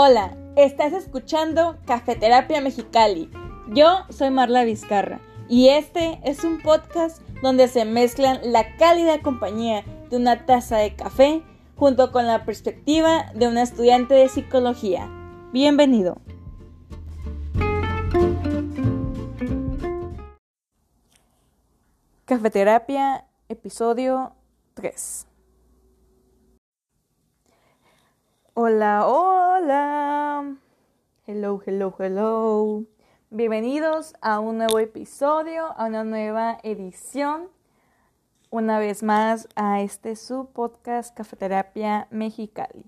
Hola, estás escuchando Cafeterapia Mexicali. Yo soy Marla Vizcarra y este es un podcast donde se mezclan la cálida compañía de una taza de café junto con la perspectiva de una estudiante de psicología. Bienvenido. Cafeterapia, episodio 3. Hola, hola. Hello, hello, hello. Bienvenidos a un nuevo episodio, a una nueva edición. Una vez más a este su podcast Cafeterapia Mexicali.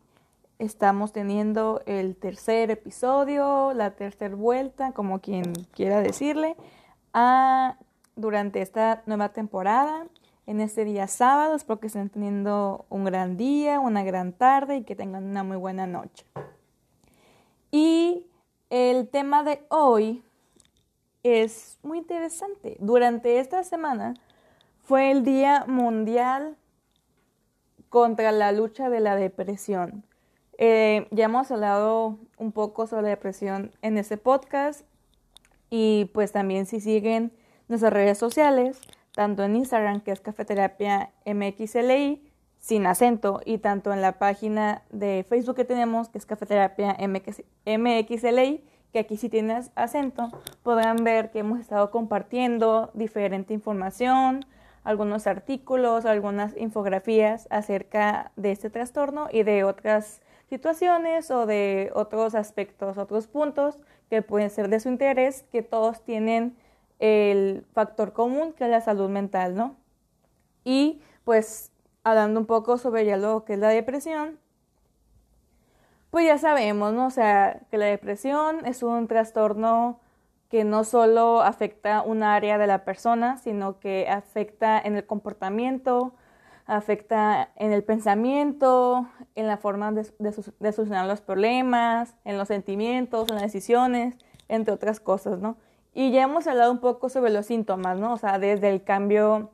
Estamos teniendo el tercer episodio, la tercera vuelta, como quien quiera decirle, a, durante esta nueva temporada en este día sábado. Espero que estén teniendo un gran día, una gran tarde y que tengan una muy buena noche. Y el tema de hoy es muy interesante. Durante esta semana fue el Día Mundial contra la lucha de la depresión. Eh, ya hemos hablado un poco sobre la depresión en este podcast y pues también si siguen nuestras redes sociales, tanto en Instagram, que es Cafeterapia MXLI, sin acento, y tanto en la página de Facebook que tenemos, que es Cafeterapia MXLI, que aquí sí tienes acento, podrán ver que hemos estado compartiendo diferente información, algunos artículos, algunas infografías acerca de este trastorno y de otras situaciones o de otros aspectos, otros puntos que pueden ser de su interés, que todos tienen el factor común que es la salud mental, ¿no? Y pues hablando un poco sobre ya lo que es la depresión, pues ya sabemos, ¿no? O sea, que la depresión es un trastorno que no solo afecta un área de la persona, sino que afecta en el comportamiento, afecta en el pensamiento, en la forma de, de solucionar los problemas, en los sentimientos, en las decisiones, entre otras cosas, ¿no? Y ya hemos hablado un poco sobre los síntomas, ¿no? O sea, desde el cambio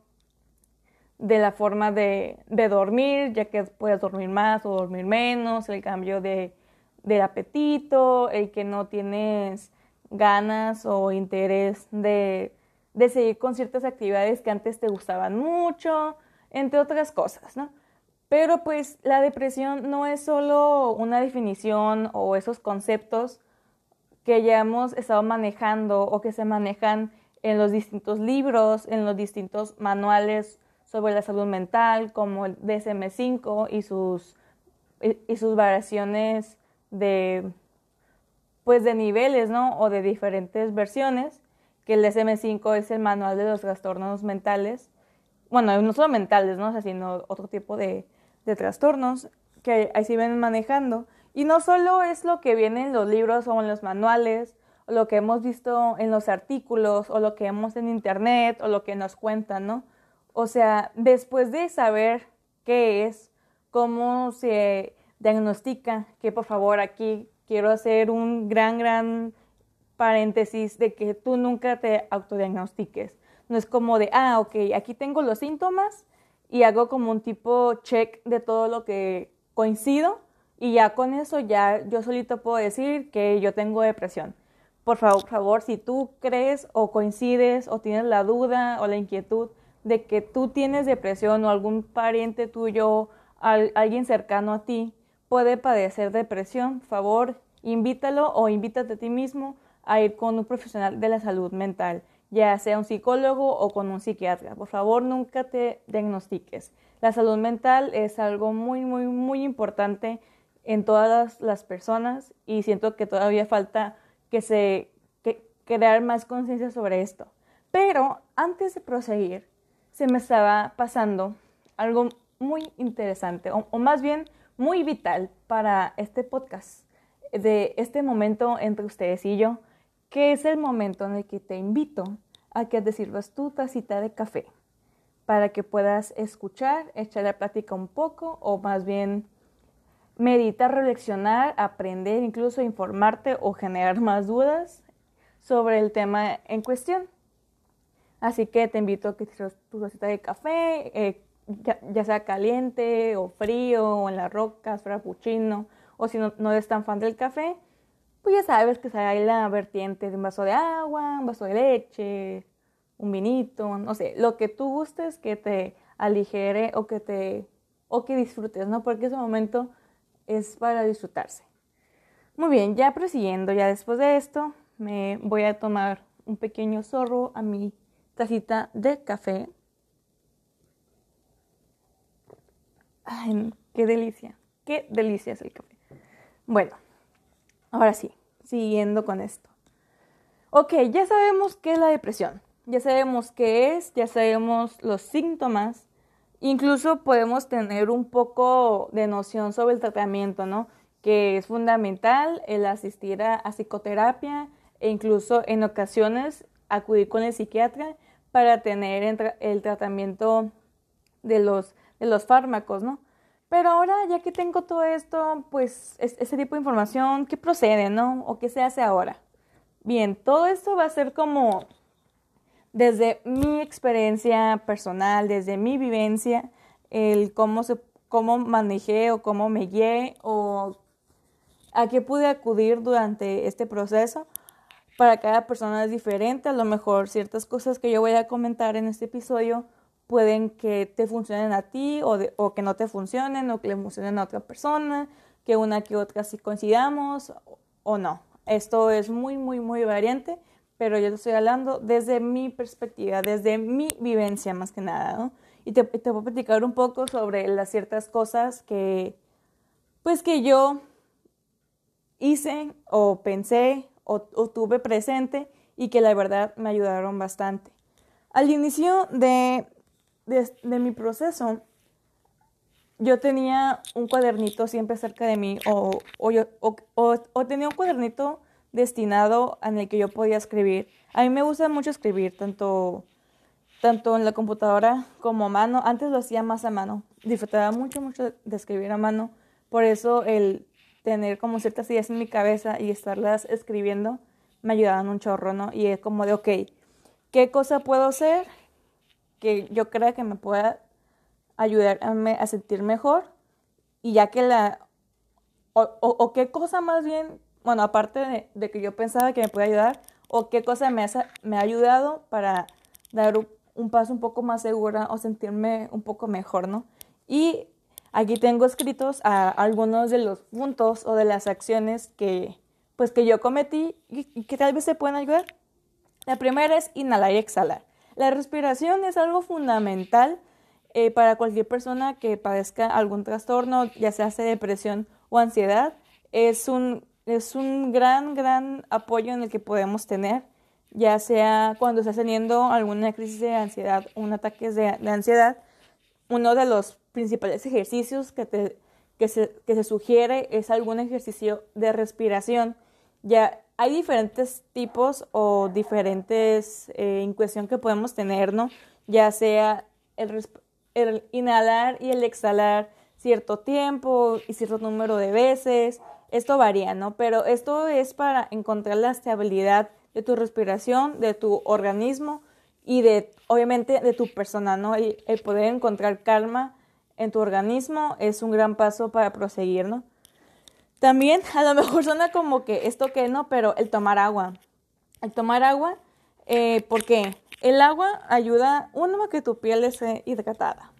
de la forma de, dormir, ya que puedes dormir más o dormir menos, el cambio de, del apetito, el que no tienes ganas o interés de, de seguir con ciertas actividades que antes te gustaban mucho, entre otras cosas, ¿no? Pero pues la depresión no es solo una definición o esos conceptos que ya hemos estado manejando o que se manejan en los distintos libros, en los distintos manuales sobre la salud mental, como el DSM5 y sus, y sus variaciones de, pues de niveles, ¿no? O de diferentes versiones, que el DSM5 es el manual de los trastornos mentales, bueno, no solo mentales, ¿no? sino otro tipo de, de trastornos que ahí se ven manejando. Y no solo es lo que viene en los libros o en los manuales, o lo que hemos visto en los artículos, o lo que vemos en internet, o lo que nos cuentan, ¿no? O sea, después de saber qué es, cómo se diagnostica, que por favor aquí quiero hacer un gran, gran paréntesis de que tú nunca te autodiagnostiques. No es como de, ah, ok, aquí tengo los síntomas y hago como un tipo check de todo lo que coincido y ya con eso ya yo solito puedo decir que yo tengo depresión. Por favor, si tú crees o coincides o tienes la duda o la inquietud de que tú tienes depresión o algún pariente tuyo, alguien cercano a ti, puede padecer depresión, favor, invítalo o invítate a ti mismo a ir con un profesional de la salud mental, ya sea un psicólogo o con un psiquiatra. Por favor, nunca te diagnostiques. La salud mental es algo muy, muy, muy importante en todas las personas y siento que todavía falta que se crear más conciencia sobre esto. Pero antes de proseguir, se me estaba pasando algo muy interesante, o, o, más bien muy vital para este podcast, de este momento entre ustedes y yo, que es el momento en el que te invito a que te sirvas tu tacita de café para que puedas escuchar, echar la plática un poco o más bien meditar, reflexionar, aprender, incluso informarte o generar más dudas sobre el tema en cuestión. Así que te invito a que tu receta de café, eh, ya, sea caliente o frío, o en las rocas, frappuccino, o si no, no eres tan fan del café, pues ya sabes que hay la vertiente de un vaso de agua, un vaso de leche, un vinito, no sé, lo que tú gustes que te aligere o que te o que disfrutes, ¿no? Porque ese momento es para disfrutarse. Muy bien, ya prosiguiendo, ya después de esto, me voy a tomar un pequeño zorro a mi tacita de café. Ay, qué delicia, qué delicia es el café. Bueno, ahora sí, siguiendo con esto. Ok, ya sabemos qué es la depresión, ya sabemos qué es, ya sabemos los síntomas, incluso podemos tener un poco de noción sobre el tratamiento, ¿no? Que es fundamental el asistir a, psicoterapia e incluso en ocasiones acudir con el psiquiatra para tener el, tratamiento de los, de los fármacos, ¿no? Pero ahora, ya que tengo todo esto, pues ese tipo de información, ¿qué procede, no? ¿O qué se hace ahora? Bien, todo esto va a ser como desde mi experiencia personal, desde mi vivencia, el cómo, se, cómo manejé o cómo me guié o a qué pude acudir durante este proceso. Para cada persona es diferente, a lo mejor ciertas cosas que yo voy a comentar en este episodio pueden que te funcionen a ti o, o que no te funcionen o que le funcionen a otra persona, que una que otra sí coincidamos o no. Esto es muy, muy, muy variante pero yo te estoy hablando desde mi perspectiva, desde mi vivencia más que nada, ¿no? Y te, te voy a platicar un poco sobre las ciertas cosas que, pues que yo hice o pensé o, tuve presente y que la verdad me ayudaron bastante. Al inicio de, de, mi proceso, yo tenía un cuadernito siempre cerca de mí o, o, o, o tenía un cuadernito destinado en el que yo podía escribir. A mí me gusta mucho escribir, tanto, tanto en la computadora como a mano. Antes lo hacía más a mano. Disfrutaba mucho, mucho de escribir a mano. Por eso el tener como ciertas ideas en mi cabeza y estarlas escribiendo me ayudaban un chorro, ¿no? Y es como de, ok, ¿qué cosa puedo hacer que yo crea que me pueda ayudarme a sentir mejor? Y ya que la... o, o qué cosa más bien bueno, aparte de, que yo pensaba que me podía ayudar, o qué cosa me, me ha ayudado para dar un, paso un poco más segura o sentirme un poco mejor, ¿no? Y aquí tengo escritos a algunos de los puntos o de las acciones que, pues, que yo cometí y, que tal vez se pueden ayudar. La primera es inhalar y exhalar. La respiración es algo fundamental eh, para cualquier persona que padezca algún trastorno, ya sea depresión o ansiedad. Es un es un gran, gran apoyo en el que podemos tener, ya sea cuando estás teniendo alguna crisis de ansiedad un ataque de, ansiedad. Uno de los principales ejercicios que, te, que, se, que se sugiere es algún ejercicio de respiración. Ya hay diferentes tipos o diferentes eh, en cuestión que podemos tener, ¿no? Ya sea el, el inhalar y el exhalar cierto tiempo y cierto número de veces, esto varía, ¿no? Pero esto es para encontrar la estabilidad de tu respiración, de tu organismo y de, obviamente, de tu persona, ¿no? El, el poder encontrar calma en tu organismo es un gran paso para proseguir, ¿no? También a lo mejor suena como que esto que no, pero el tomar agua. El tomar agua, eh, porque el agua ayuda, uno, a que tu piel esté hidratada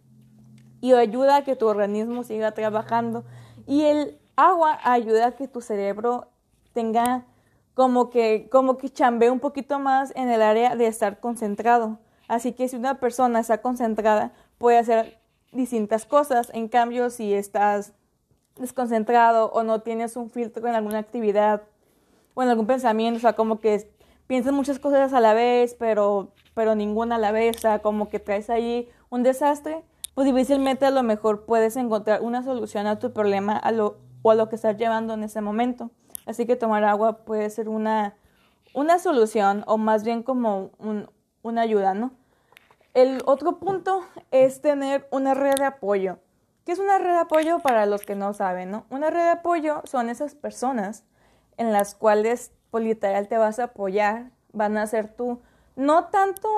y ayuda a que tu organismo siga trabajando. Y el agua ayuda a que tu cerebro tenga como que, como que chambee un poquito más en el área de estar concentrado. Así que si una persona está concentrada, puede hacer distintas cosas. En cambio, si estás desconcentrado o no tienes un filtro en alguna actividad o en algún pensamiento, o sea, como que piensas muchas cosas a la vez, pero, pero ninguna a la vez, o sea, como que traes ahí un desastre, pues difícilmente a lo mejor puedes encontrar una solución a tu problema a lo o a lo que estás llevando en ese momento. Así que tomar agua puede ser una, una solución o más bien como una ayuda, ¿no? El otro punto es tener una red de apoyo. ¿Qué es una red de apoyo para los que no saben, no? Una red de apoyo son esas personas en las cuales pues, te vas a apoyar, van a ser tú, no tanto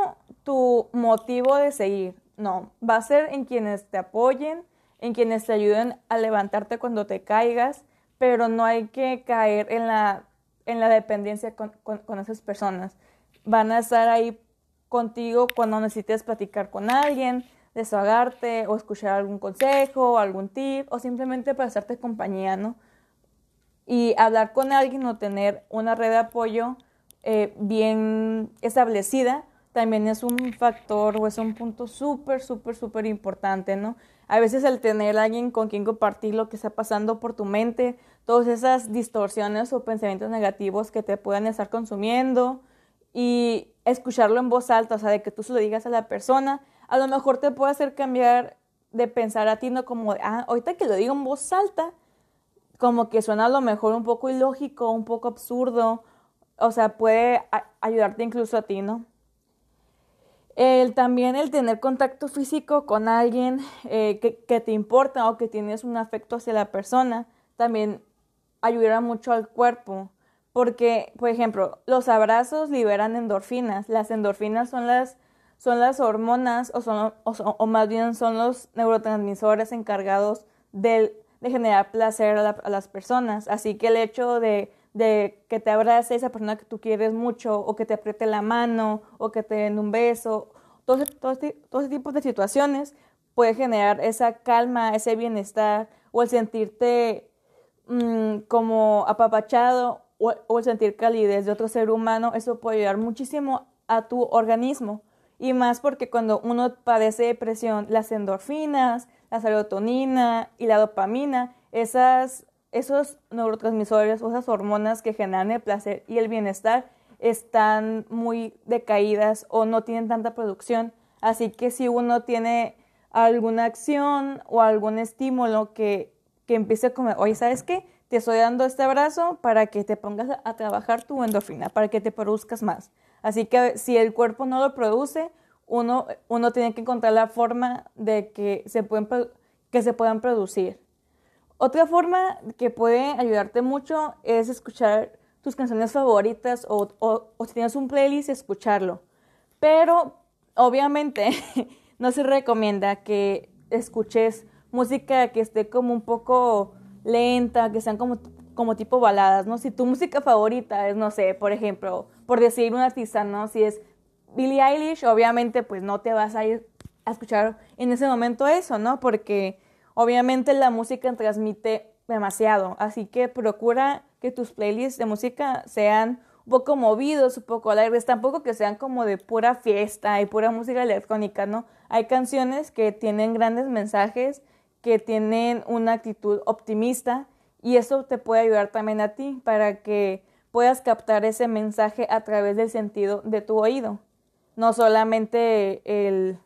tu motivo de seguir, no, va a ser en quienes te apoyen, en quienes te ayuden a levantarte cuando te caigas, pero no hay que caer en la, en la dependencia con, con esas personas. Van a estar ahí contigo cuando necesites platicar con alguien, desahogarte o escuchar algún consejo, algún tip o simplemente para hacerte compañía, ¿no? Y hablar con alguien o tener una red de apoyo eh, bien establecida también es un factor o es un punto súper, súper, súper importante, ¿no? A veces el tener alguien con quien compartir lo que está pasando por tu mente, todas esas distorsiones o pensamientos negativos que te puedan estar consumiendo y escucharlo en voz alta, o sea, de que tú se lo digas a la persona, a lo mejor te puede hacer cambiar de pensar a ti, no como, ah, ahorita que lo digo en voz alta, como que suena a lo mejor un poco ilógico, un poco absurdo, o sea, puede ayudarte incluso a ti, ¿no? El, también el tener contacto físico con alguien eh, que, que, te importa o que tienes un afecto hacia la persona, también ayudará mucho al cuerpo. Porque, por ejemplo, los abrazos liberan endorfinas. Las endorfinas son las, son las hormonas o, son, o, más bien son los neurotransmisores encargados de, de generar placer a, a, las personas. Así que el hecho de de que te abrace esa persona que tú quieres mucho, o que te apriete la mano, o que te den un beso, todo, todo, todo ese tipo de situaciones puede generar esa calma, ese bienestar, o el sentirte mm, como apapachado, o, o el sentir calidez de otro ser humano, eso puede ayudar muchísimo a tu organismo. Y más porque cuando uno padece depresión, las endorfinas, la serotonina y la dopamina, esas esos neurotransmisores o esas hormonas que generan el placer y el bienestar están muy decaídas o no tienen tanta producción. Así que si uno tiene alguna acción o algún estímulo que, que empiece a comer, oye, ¿sabes qué? Te estoy dando este abrazo para que te pongas a, trabajar tu endorfina, para que te produzcas más. Así que si el cuerpo no lo produce, uno, uno tiene que encontrar la forma de que se, pueden, que se puedan producir. Otra forma que puede ayudarte mucho es escuchar tus canciones favoritas o, si tienes un playlist, escucharlo. Pero obviamente no se recomienda que escuches música que esté como un poco lenta, que sean como, como tipo baladas, ¿no? Si tu música favorita es, no sé, por ejemplo, por decir un artista, ¿no? Si es Billie Eilish, obviamente pues no te vas a ir a escuchar en ese momento eso, ¿no? Porque Obviamente la música transmite demasiado, así que procura que tus playlists de música sean un poco movidos, un poco alegres, tampoco que sean como de pura fiesta y pura música electrónica, ¿no? Hay canciones que tienen grandes mensajes, que tienen una actitud optimista y eso te puede ayudar también a ti para que puedas captar ese mensaje a través del sentido de tu oído. No solamente el,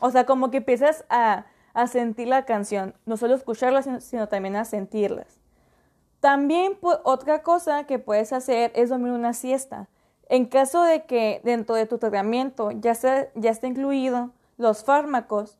o sea, como que empiezas a a sentir la canción, no solo escucharla, sino, también a sentirlas. También otra cosa que puedes hacer es dormir una siesta. En caso de que dentro de tu tratamiento ya, ya esté incluido los fármacos,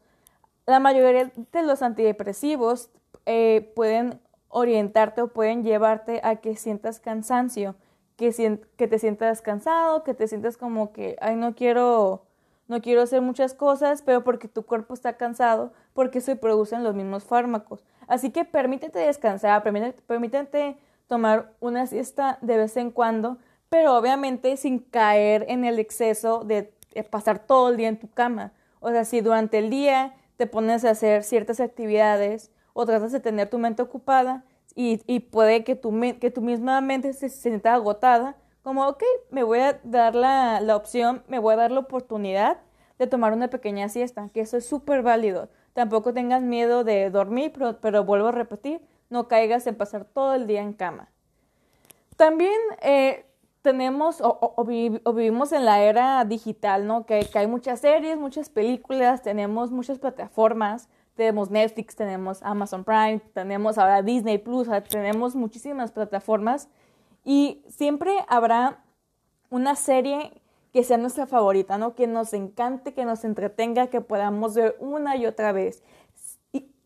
la mayoría de los antidepresivos eh, pueden orientarte o pueden llevarte a que sientas cansancio, que, que te sientas cansado, que te sientas como que, ay, no quiero no quiero hacer muchas cosas, pero porque tu cuerpo está cansado, porque se producen los mismos fármacos. Así que permítete descansar, permítete, tomar una siesta de vez en cuando, pero obviamente sin caer en el exceso de, pasar todo el día en tu cama. O sea, si durante el día te pones a hacer ciertas actividades o tratas de tener tu mente ocupada y, y puede que tu, que tu misma mente se sienta agotada, como, ok, me voy a dar la, la opción, me voy a dar la oportunidad de tomar una pequeña siesta, que eso es súper válido. Tampoco tengas miedo de dormir, pero, vuelvo a repetir, no caigas en pasar todo el día en cama. También eh, tenemos o, o, vivimos en la era digital, ¿no? Que, que, hay muchas series, muchas películas, tenemos muchas plataformas, tenemos Netflix, tenemos Amazon Prime, tenemos ahora Disney Plus, tenemos muchísimas plataformas y siempre habrá una serie que sea nuestra favorita, ¿no? Que nos encante, que nos entretenga, que podamos ver una y otra vez.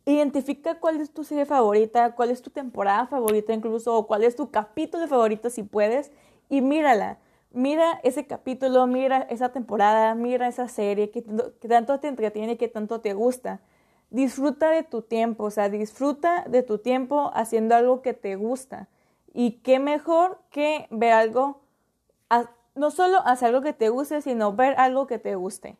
Identifica cuál es tu serie favorita, cuál es tu temporada favorita incluso, o cuál es tu capítulo favorito si puedes, y mírala. Mira ese capítulo, mira esa temporada, mira esa serie que, tanto te entretiene, que tanto te gusta. disfruta de tu tiempo, o sea, disfruta de tu tiempo haciendo algo que te gusta. Y qué mejor que ver algo, no solo hacer algo que te guste, sino ver algo que te guste.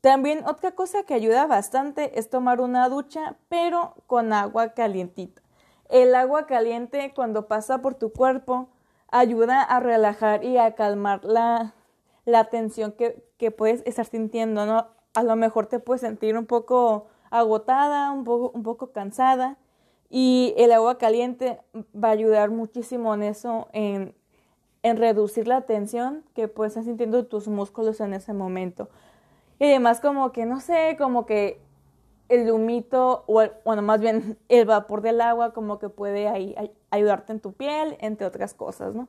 También otra cosa que ayuda bastante es tomar una ducha, pero con agua calientita. El agua caliente cuando pasa por tu cuerpo ayuda a relajar y a calmar la, la tensión que, que puedes estar sintiendo, ¿no? A lo mejor te puedes sentir un poco agotada, un poco, un poco cansada y el agua caliente va a ayudar muchísimo en eso, en, en reducir la tensión que puedes estar sintiendo tus músculos en ese momento. Y además como que, no sé, como que el humito, o bueno, más bien el vapor del agua como que puede ahí ayudarte en tu piel, entre otras cosas, ¿no?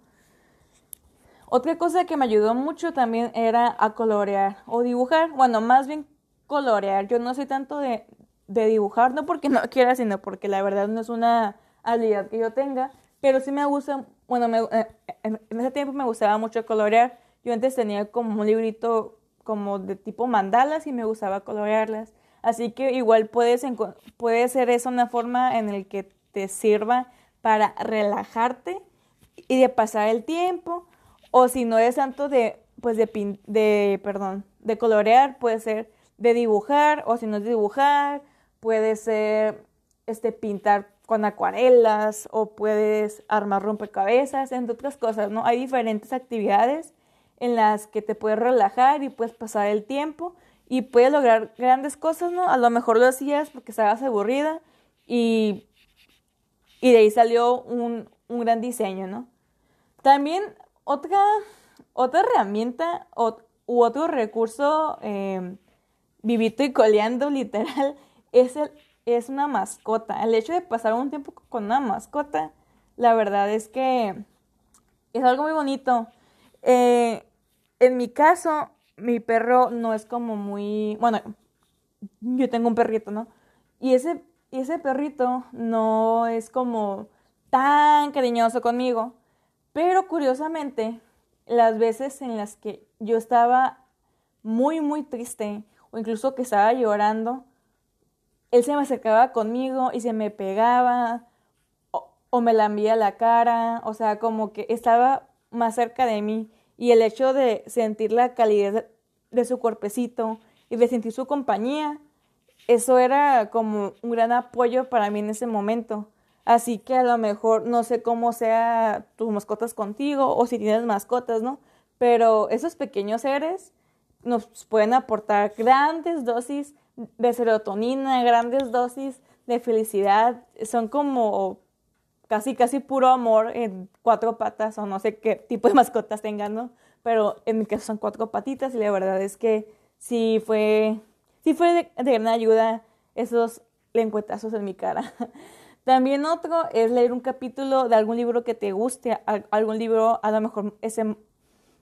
Otra cosa que me ayudó mucho también era a colorear o dibujar, bueno, más bien colorear. Yo no soy tanto de, de dibujar, no porque no quiera, sino porque la verdad no es una habilidad que yo tenga, pero sí me gusta, bueno, me, eh, en, ese tiempo me gustaba mucho colorear. Yo antes tenía como un librito como de tipo mandalas y me gustaba colorearlas. Así que igual puedes puede ser eso una forma en el que te sirva para relajarte y de pasar el tiempo. O si no es tanto de, pues de, de, perdón, de colorear, puede ser de dibujar, o si no es dibujar, puede ser este, pintar con acuarelas, o puedes armar rompecabezas, entre otras cosas, ¿no? Hay diferentes actividades en las que te puedes relajar y puedes pasar el tiempo y puedes lograr grandes cosas, ¿no? A lo mejor lo hacías porque estabas aburrida y y de ahí salió un, gran diseño, ¿no? También otra, otra herramienta u otro recurso eh, vivito y coleando, literal, es, el, es una mascota. El hecho de pasar un tiempo con una mascota, la verdad es que es algo muy bonito. Eh, en mi caso, mi perro no es como muy, bueno, yo tengo un perrito, ¿no? Y ese ese perrito no es como tan cariñoso conmigo. Pero curiosamente, las veces en las que yo estaba muy, muy triste o incluso que estaba llorando, él se me acercaba conmigo y se me pegaba o, me lambía la cara, o sea, como que estaba más cerca de mí y el hecho de sentir la calidez de su cuerpecito y de sentir su compañía eso era como un gran apoyo para mí en ese momento. Así que a lo mejor no sé cómo sea tus mascotas contigo o si tienes mascotas, ¿no? Pero esos pequeños seres nos pueden aportar grandes dosis de serotonina, grandes dosis de felicidad. Son como casi, casi puro amor en cuatro patas o no sé qué tipo de mascotas tengan, ¿no? Pero en mi caso son cuatro patitas y la verdad es que sí fue sí fue de, gran ayuda esos lengüetazos en mi cara. También otro es leer un capítulo de algún libro que te guste, algún libro a lo mejor ese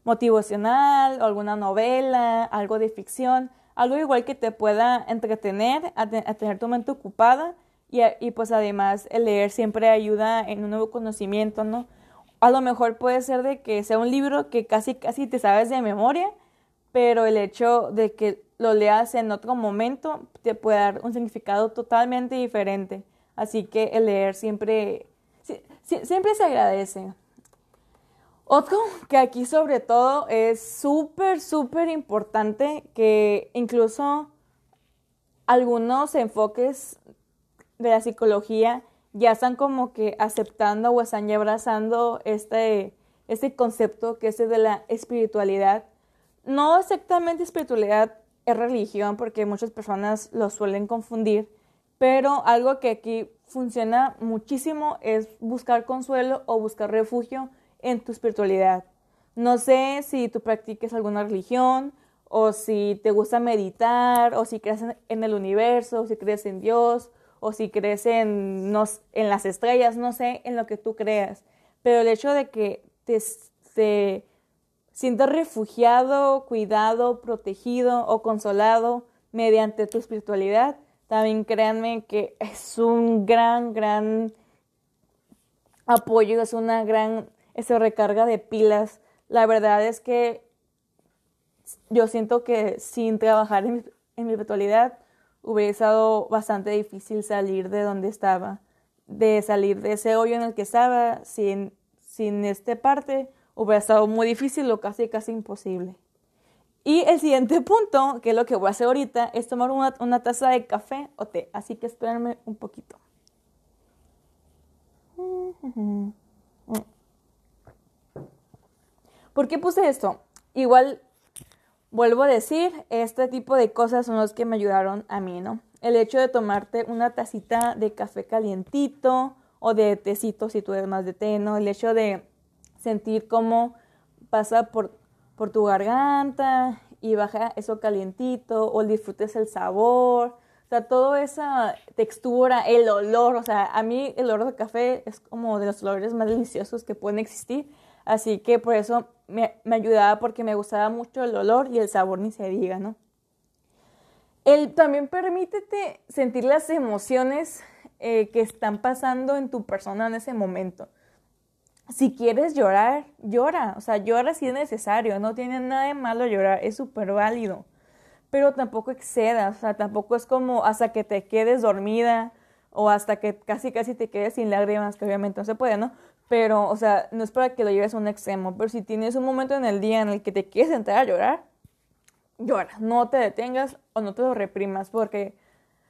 motivacional, o alguna novela, algo de ficción, algo igual que te pueda entretener, a, tener tu mente ocupada y, y, pues además el leer siempre ayuda en un nuevo conocimiento, ¿no? A lo mejor puede ser de que sea un libro que casi casi te sabes de memoria, pero el hecho de que lo leas en otro momento te puede dar un significado totalmente diferente. Así que el leer siempre, siempre se agradece. Otro que aquí sobre todo es súper, súper importante que incluso algunos enfoques de la psicología ya están como que aceptando o están ya abrazando este, este concepto que es el de la espiritualidad. No exactamente espiritualidad es religión porque muchas personas lo suelen confundir, pero algo que aquí funciona muchísimo es buscar consuelo o buscar refugio en tu espiritualidad. No sé si tú practiques alguna religión o si te gusta meditar o si crees en el universo o si crees en Dios o si crees en, en las estrellas, no sé, en lo que tú creas. Pero el hecho de que te, te sientas refugiado, cuidado, protegido o consolado mediante tu espiritualidad, también créanme que es un gran, gran apoyo, es una gran esa recarga de pilas. La verdad es que yo siento que sin trabajar en mi, espiritualidad hubiera estado bastante difícil salir de donde estaba, de salir de ese hoyo en el que estaba sin, sin esta parte, hubiera estado muy difícil o casi casi imposible. Y el siguiente punto, que es lo que voy a hacer ahorita, es tomar una, una taza de café o té. Así que espérenme un poquito. ¿Por qué puse esto? Igual, vuelvo a decir, este tipo de cosas son los que me ayudaron a mí, ¿no? El hecho de tomarte una tacita de café calientito o de tecito si tú eres más de té, ¿no? El hecho de sentir cómo pasa por, por tu garganta y baja eso calientito o disfrutes el sabor o sea, toda esa textura, el olor, o sea, a mí el olor de café es como de los olores más deliciosos que pueden existir. Así que por eso me, ayudaba porque me gustaba mucho el olor y el sabor ni se diga, ¿no? El, también permítete sentir las emociones eh, que están pasando en tu persona en ese momento. Si quieres llorar, llora. O sea, llora si es necesario. No tiene nada de malo llorar. Es súper válido pero tampoco excedas, o sea, tampoco es como hasta que te quedes dormida o hasta que casi casi te quedes sin lágrimas, que obviamente no se puede, ¿no? Pero, o sea, no es para que lo lleves a un extremo, pero si tienes un momento en el día en el que te quieres entrar a llorar, llora, no te detengas o no te lo reprimas, porque,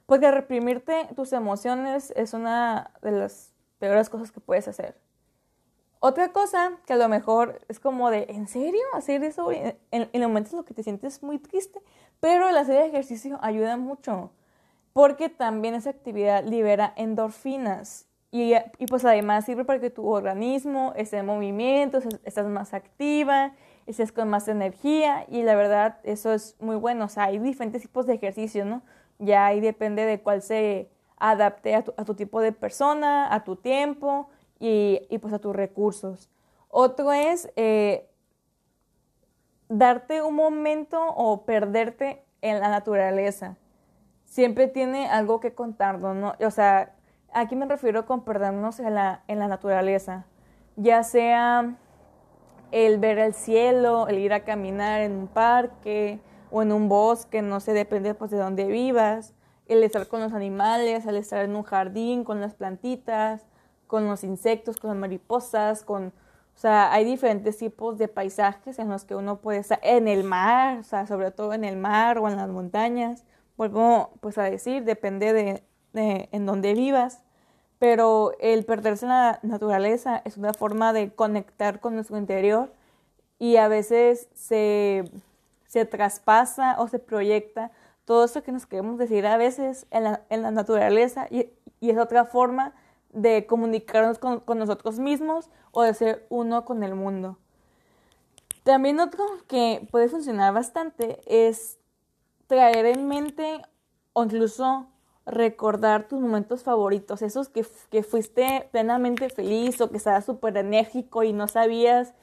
porque reprimirte tus emociones es una de las peores cosas que puedes hacer. Otra cosa que a lo mejor es como de, ¿en serio? Hacer eso en, en, momentos en los que te sientes muy triste, pero serie de ejercicio ayuda mucho porque también esa actividad libera endorfinas y, pues además sirve para que tu organismo esté en movimiento, estás más activa, estés con más energía y la verdad eso es muy bueno. O sea, hay diferentes tipos de ejercicio, ¿no? Ya ahí depende de cuál se adapte a tu, tipo de persona, a tu tiempo y, y, pues a tus recursos. Otro es eh, darte un momento o perderte en la naturaleza. Siempre tiene algo que contarnos, ¿no? O sea, aquí me refiero con perdernos en la, en la naturaleza, ya sea el ver el cielo, el ir a caminar en un parque o en un bosque, no sé, depende pues de dónde vivas, el estar con los animales, el estar en un jardín con las plantitas, con los insectos, con las mariposas, con o sea, hay diferentes tipos de paisajes en los que uno puede estar en el mar, o sea, sobre todo en el mar o en las montañas. Vuelvo pues a decir, depende de, de en dónde vivas, pero el perderse en la naturaleza es una forma de conectar con nuestro interior y a veces se, se traspasa o se proyecta todo eso que nos queremos decir a veces en la, en la naturaleza y, y es otra forma de comunicarnos con, nosotros mismos o de ser uno con el mundo. También otro que puede funcionar bastante es traer en mente o incluso recordar tus momentos favoritos, esos que, que fuiste plenamente feliz o que estabas súper enérgico y no sabías,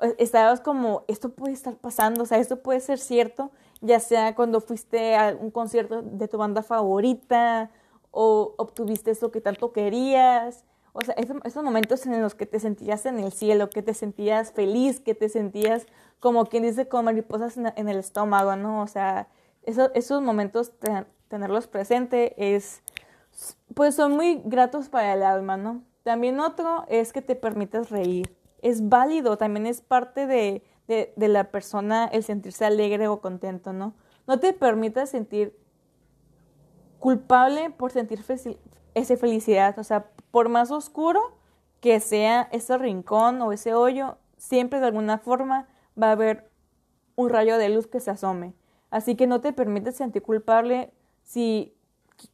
eh, estabas como, esto puede estar pasando, o sea, esto puede ser cierto, ya sea cuando fuiste a un concierto de tu banda favorita o obtuviste eso que tanto querías. O sea, esos, momentos en los que te sentías en el cielo, que te sentías feliz, que te sentías como quien dice con mariposas en, el estómago, ¿no? O sea, esos momentos, tenerlos presente es, pues son muy gratos para el alma, ¿no? También otro es que te permitas reír. Es válido, también es parte de, de, la persona el sentirse alegre o contento, ¿no? No te permitas sentir culpable por sentir esa felicidad. O sea, por más oscuro que sea ese rincón o ese hoyo, siempre de alguna forma va a haber un rayo de luz que se asome. Así que no te permites sentir culpable si,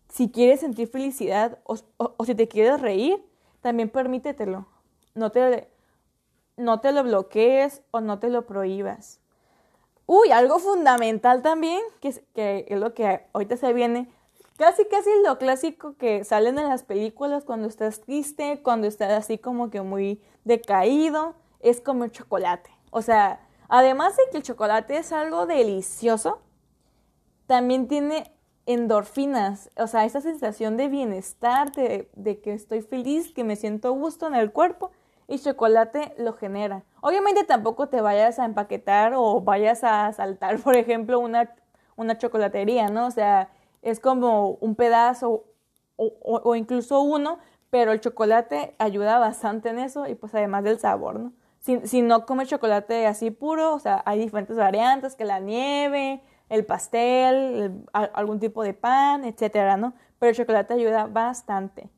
si quieres sentir felicidad o, si te quieres reír, también permítetelo. No te, no te lo bloquees o no te lo prohíbas. Uy, algo fundamental también, que, que es lo que ahorita se viene, casi casi lo clásico que salen en las películas cuando estás triste, cuando estás así como que muy decaído, es comer chocolate. O sea, además de que el chocolate es algo delicioso, también tiene endorfinas, o sea, esa sensación de bienestar, de, de que estoy feliz, que me siento gusto en el cuerpo, y chocolate lo genera. Obviamente tampoco te vayas a empaquetar o vayas a saltar, por ejemplo, una, una chocolatería, ¿no? O sea, es como un pedazo o, o, incluso uno, pero el chocolate ayuda bastante en eso y pues además del sabor, ¿no? Si, si no comes chocolate así puro, o sea, hay diferentes variantes, que la nieve, el pastel, algún tipo de pan, etcétera, ¿no? Pero el chocolate ayuda bastante.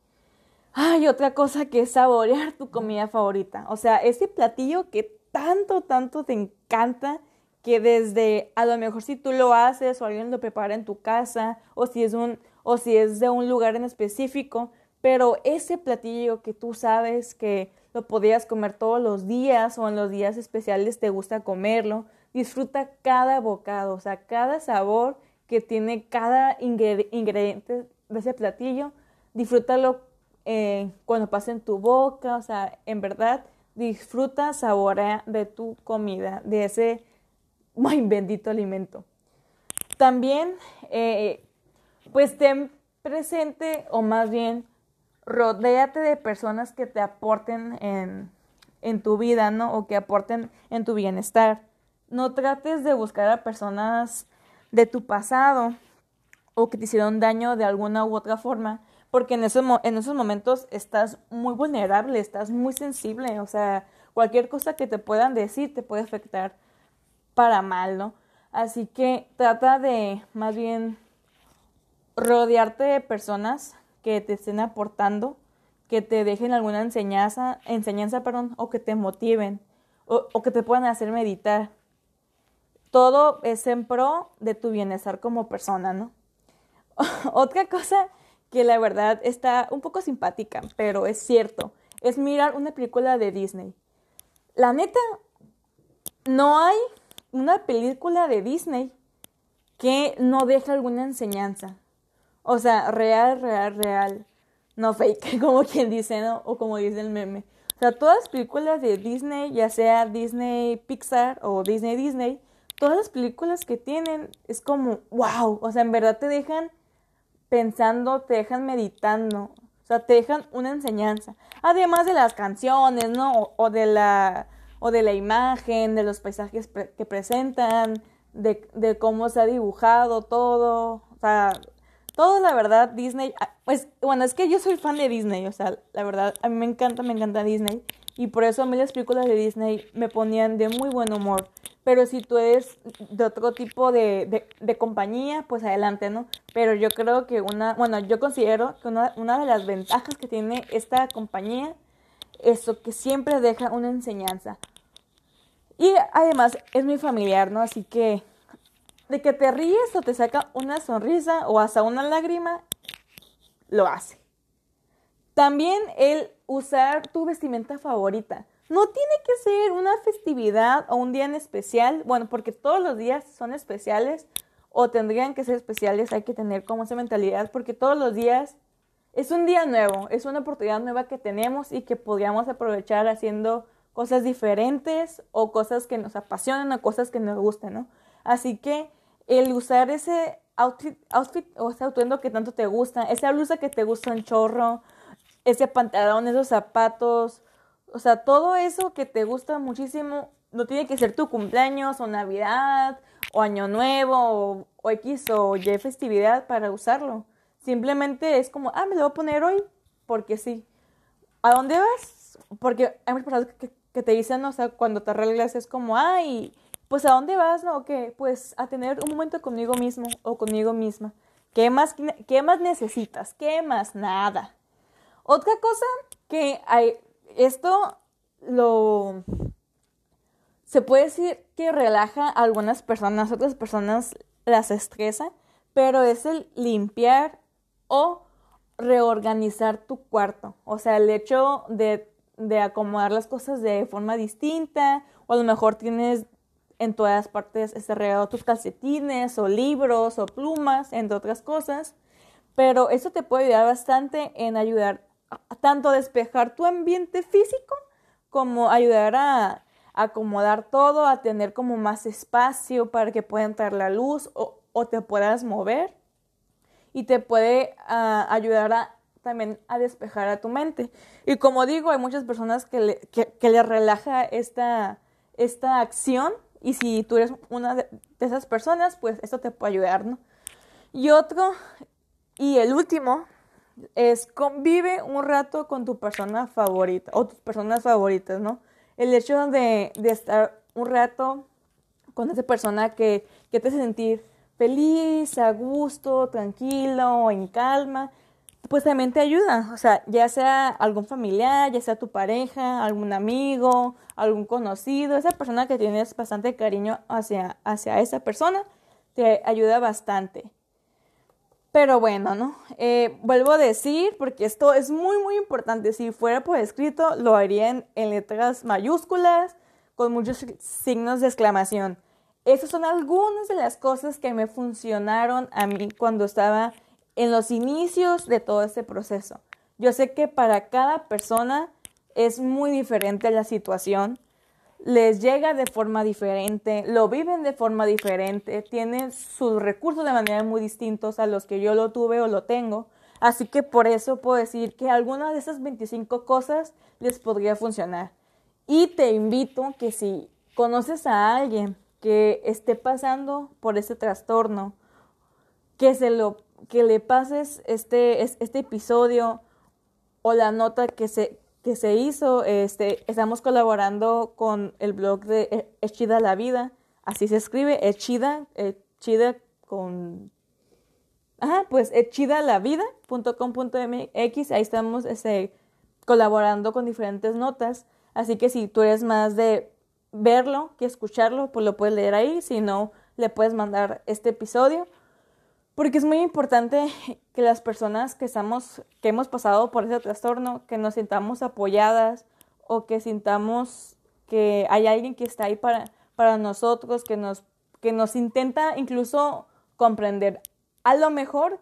Ay, otra cosa que es saborear tu comida favorita. O sea, ese platillo que tanto, tanto te encanta, que desde a lo mejor si tú lo haces o alguien lo prepara en tu casa o si es un o si es de un lugar en específico, pero ese platillo que tú sabes que lo podías comer todos los días o en los días especiales te gusta comerlo, disfruta cada bocado, o sea, cada sabor que tiene cada ingrediente de ese platillo, disfrútalo eh, cuando pase en tu boca, o sea, en verdad, disfruta, saborea de tu comida, de ese muy bendito alimento. También, eh, pues ten presente, o más bien, rodéate de personas que te aporten en, en tu vida, ¿no? O que aporten en tu bienestar. No trates de buscar a personas de tu pasado o que te hicieron daño de alguna u otra forma, porque en esos, en esos momentos estás muy vulnerable, estás muy sensible, o sea, cualquier cosa que te puedan decir te puede afectar para mal, ¿no? Así que trata de más bien rodearte de personas que te estén aportando, que te dejen alguna enseñanza, enseñanza, perdón, o que te motiven, o, o que te puedan hacer meditar. Todo es en pro de tu bienestar como persona, ¿no? Otra cosa que la verdad está un poco simpática, pero es cierto, es mirar una película de Disney. La neta, no hay una película de Disney que no deje alguna enseñanza. O sea, real, real, real. No fake, como quien dice, ¿no? O como dice el meme. O sea, todas las películas de Disney, ya sea Disney Pixar o Disney Disney, todas las películas que tienen es como, wow, o sea, en verdad te dejan pensando, te dejan meditando, o sea, te dejan una enseñanza. Además de las canciones, ¿no? O, de la o de la imagen, de los paisajes que presentan, de, de, cómo se ha dibujado todo, o sea, todo la verdad Disney, ah, pues bueno, es que yo soy fan de Disney, o sea, la verdad, a mí me encanta, me encanta Disney, y por eso a mí las películas de Disney me ponían de muy buen humor. Pero si tú eres de otro tipo de, de, compañía, pues adelante, ¿no? Pero yo creo que una, bueno, yo considero que una, una de las ventajas que tiene esta compañía es que siempre deja una enseñanza. Y además es muy familiar, ¿no? Así que de que te ríes o te saca una sonrisa o hasta una lágrima, lo hace. También el usar tu vestimenta favorita. No tiene que ser una festividad o un día en especial, bueno, porque todos los días son especiales o tendrían que ser especiales, hay que tener como esa mentalidad, porque todos los días es un día nuevo, es una oportunidad nueva que tenemos y que podríamos aprovechar haciendo cosas diferentes o cosas que nos apasionan o cosas que nos gusten, ¿no? Así que el usar ese outfit, outfit o ese atuendo que tanto te gusta, esa blusa que te gusta un chorro, ese pantalón, esos zapatos, o sea, todo eso que te gusta muchísimo, no tiene que ser tu cumpleaños o Navidad o Año Nuevo o, X o Y festividad para usarlo. Simplemente es como, ah, me lo voy a poner hoy porque sí. ¿A dónde vas? Porque hay muchas personas que, te dicen, o sea, cuando te arreglas es como, ay, pues ¿a dónde vas? No, que pues a tener un momento conmigo mismo o conmigo misma. ¿Qué más, qué más necesitas? ¿Qué más? Nada. Otra cosa que hay, esto lo se puede decir que relaja a algunas personas, otras personas las estresa, pero es el limpiar o reorganizar tu cuarto. O sea, el hecho de, de acomodar las cosas de forma distinta, o a lo mejor tienes en todas partes este tus calcetines o libros o plumas, entre otras cosas. Pero eso te puede ayudar bastante en ayudar tanto despejar tu ambiente físico como ayudar a, acomodar todo, a tener como más espacio para que pueda entrar la luz o, te puedas mover y te puede ah, ayudar a, también a despejar a tu mente. Y como digo, hay muchas personas que le, que, relaja esta, esta acción y si tú eres una de, esas personas, pues esto te puede ayudar, ¿no? Y otro, y el último, es convive un rato con tu persona favorita o tus personas favoritas, ¿no? El hecho de, de estar un rato con esa persona que, que te hace sentir feliz, a gusto, tranquilo, en calma, pues también te ayuda. O sea, ya sea algún familiar, ya sea tu pareja, algún amigo, algún conocido, esa persona que tienes bastante cariño hacia, hacia esa persona, te ayuda bastante. Pero bueno, ¿no? Eh, vuelvo a decir, porque esto es muy, muy importante. Si fuera por escrito, lo haría en, en letras mayúsculas, con muchos signos de exclamación. Esas son algunas de las cosas que me funcionaron a mí cuando estaba en los inicios de todo este proceso. Yo sé que para cada persona es muy diferente la situación, les llega de forma diferente, lo viven de forma diferente, tienen sus recursos de manera muy distintos a los que yo lo tuve o lo tengo. Así que por eso puedo decir que algunas de esas 25 cosas les podría funcionar. Y te invito que si conoces a alguien que esté pasando por ese trastorno, que se lo que le pases este, este episodio o la nota que se, que se hizo. Este, estamos colaborando con el blog de Echida la Vida. Así se escribe, Echida, Echida con... Ajá, pues echidalavida.com.mx. Ahí estamos este, colaborando con diferentes notas. Así que si tú eres más de verlo que escucharlo, pues lo puedes leer ahí, si no, le puedes mandar este episodio. Porque es muy importante que las personas que, estamos, que hemos pasado por ese trastorno, que nos sintamos apoyadas o que sintamos que hay alguien que está ahí para, para nosotros, que nos, que nos intenta incluso comprender. A lo mejor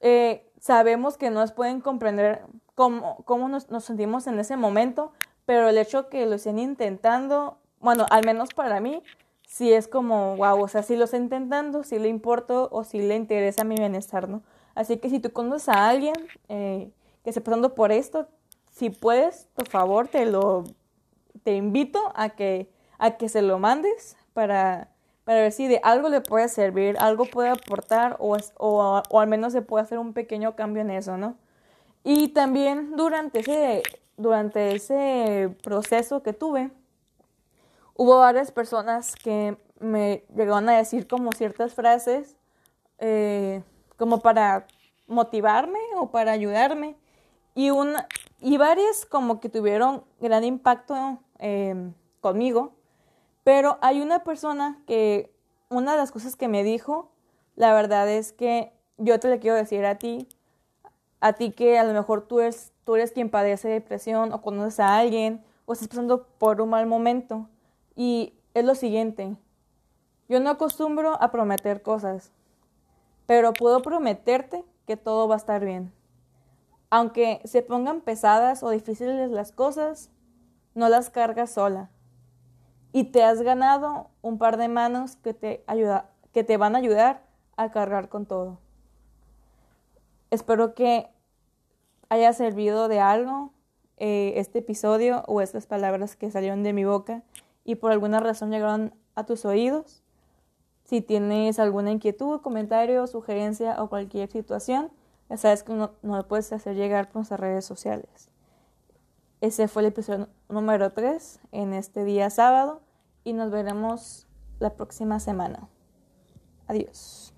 eh, sabemos que nos pueden comprender cómo, cómo nos, nos, sentimos en ese momento, pero el hecho que lo estén intentando bueno, al menos para mí, si es como, wow, o sea, si lo está intentando, si le importo o si le interesa mi bienestar, ¿no? Así que si tú conoces a alguien eh, que esté pasando por esto, si puedes, por favor, te lo, te invito a que, a que se lo mandes para, para ver si de algo le puede servir, algo puede aportar o, o, o al menos se puede hacer un pequeño cambio en eso, ¿no? Y también durante ese, durante ese proceso que tuve, hubo varias personas que me llegaron a decir como ciertas frases eh, como para motivarme o para ayudarme. Y una y varias como que tuvieron gran impacto em, conmigo. Pero hay una persona que una de las cosas que me dijo la verdad es que yo te le quiero decir a ti a ti que a lo mejor tú eres tú eres quien padece depresión o conoces a alguien o estás pasando por un mal momento y es lo siguiente, yo no acostumbro a prometer cosas, pero puedo prometerte que todo va a estar bien. Aunque se pongan pesadas o difíciles las cosas, no las cargas sola. Y te has ganado un par de manos que te, ayuda, que te van a ayudar a cargar con todo. Espero que haya servido de algo eh, este episodio o estas palabras que salieron de mi boca y por alguna razón llegaron a tus oídos. Si tienes alguna inquietud, comentario, sugerencia o cualquier situación, ya sabes que no, no puedes hacer llegar por nuestras redes sociales. Ese fue el episodio número 3 en este día sábado y nos veremos la próxima semana. Adiós.